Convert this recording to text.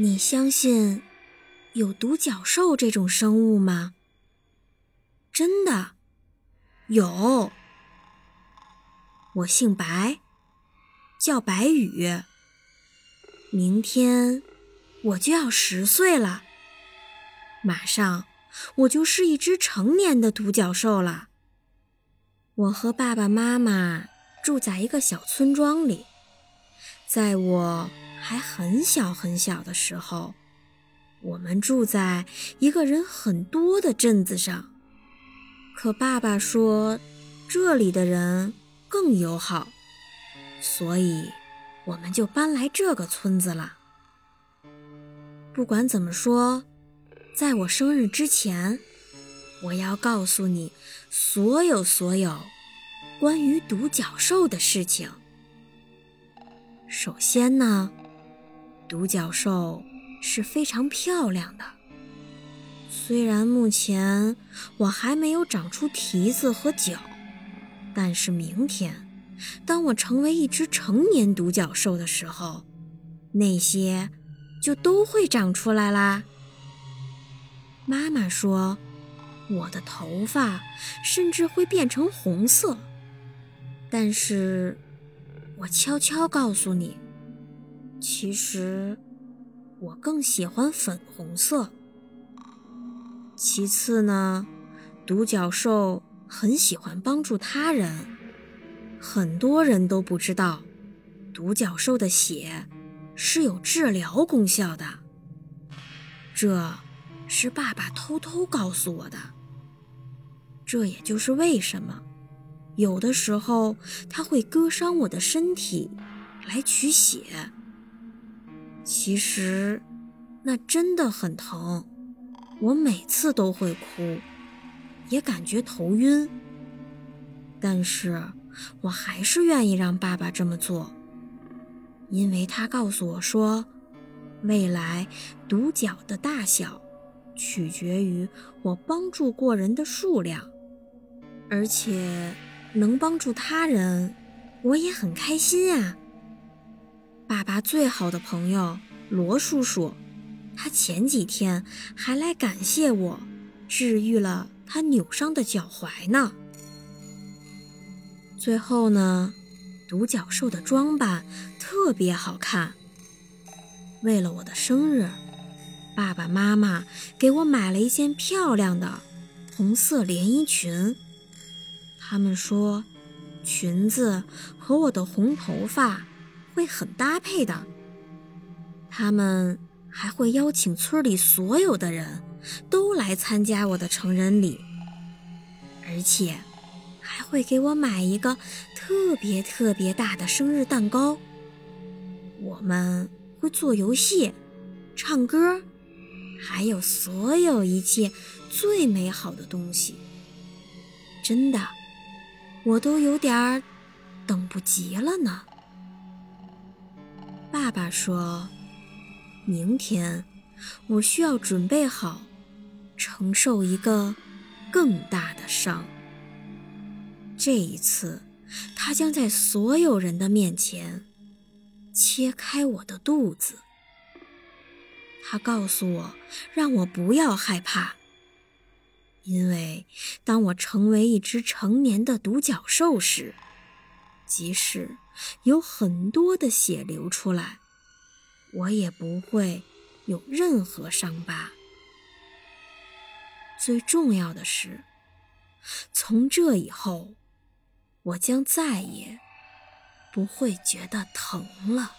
你相信有独角兽这种生物吗？真的有。我姓白，叫白羽。明天我就要十岁了，马上我就是一只成年的独角兽了。我和爸爸妈妈住在一个小村庄里，在我。还很小很小的时候，我们住在一个人很多的镇子上。可爸爸说，这里的人更友好，所以我们就搬来这个村子了。不管怎么说，在我生日之前，我要告诉你所有所有关于独角兽的事情。首先呢。独角兽是非常漂亮的，虽然目前我还没有长出蹄子和脚，但是明天，当我成为一只成年独角兽的时候，那些就都会长出来啦。妈妈说，我的头发甚至会变成红色，但是我悄悄告诉你。其实，我更喜欢粉红色。其次呢，独角兽很喜欢帮助他人。很多人都不知道，独角兽的血是有治疗功效的。这是爸爸偷偷告诉我的。这也就是为什么，有的时候他会割伤我的身体来取血。其实，那真的很疼，我每次都会哭，也感觉头晕。但是我还是愿意让爸爸这么做，因为他告诉我说，未来独角的大小取决于我帮助过人的数量，而且能帮助他人，我也很开心啊。爸爸最好的朋友罗叔叔，他前几天还来感谢我，治愈了他扭伤的脚踝呢。最后呢，独角兽的装扮特别好看。为了我的生日，爸爸妈妈给我买了一件漂亮的红色连衣裙。他们说，裙子和我的红头发。会很搭配的。他们还会邀请村里所有的人都来参加我的成人礼，而且还会给我买一个特别特别大的生日蛋糕。我们会做游戏、唱歌，还有所有一切最美好的东西。真的，我都有点等不及了呢。爸爸说：“明天我需要准备好承受一个更大的伤。这一次，他将在所有人的面前切开我的肚子。他告诉我，让我不要害怕，因为当我成为一只成年的独角兽时。”即使有很多的血流出来，我也不会有任何伤疤。最重要的是，从这以后，我将再也不会觉得疼了。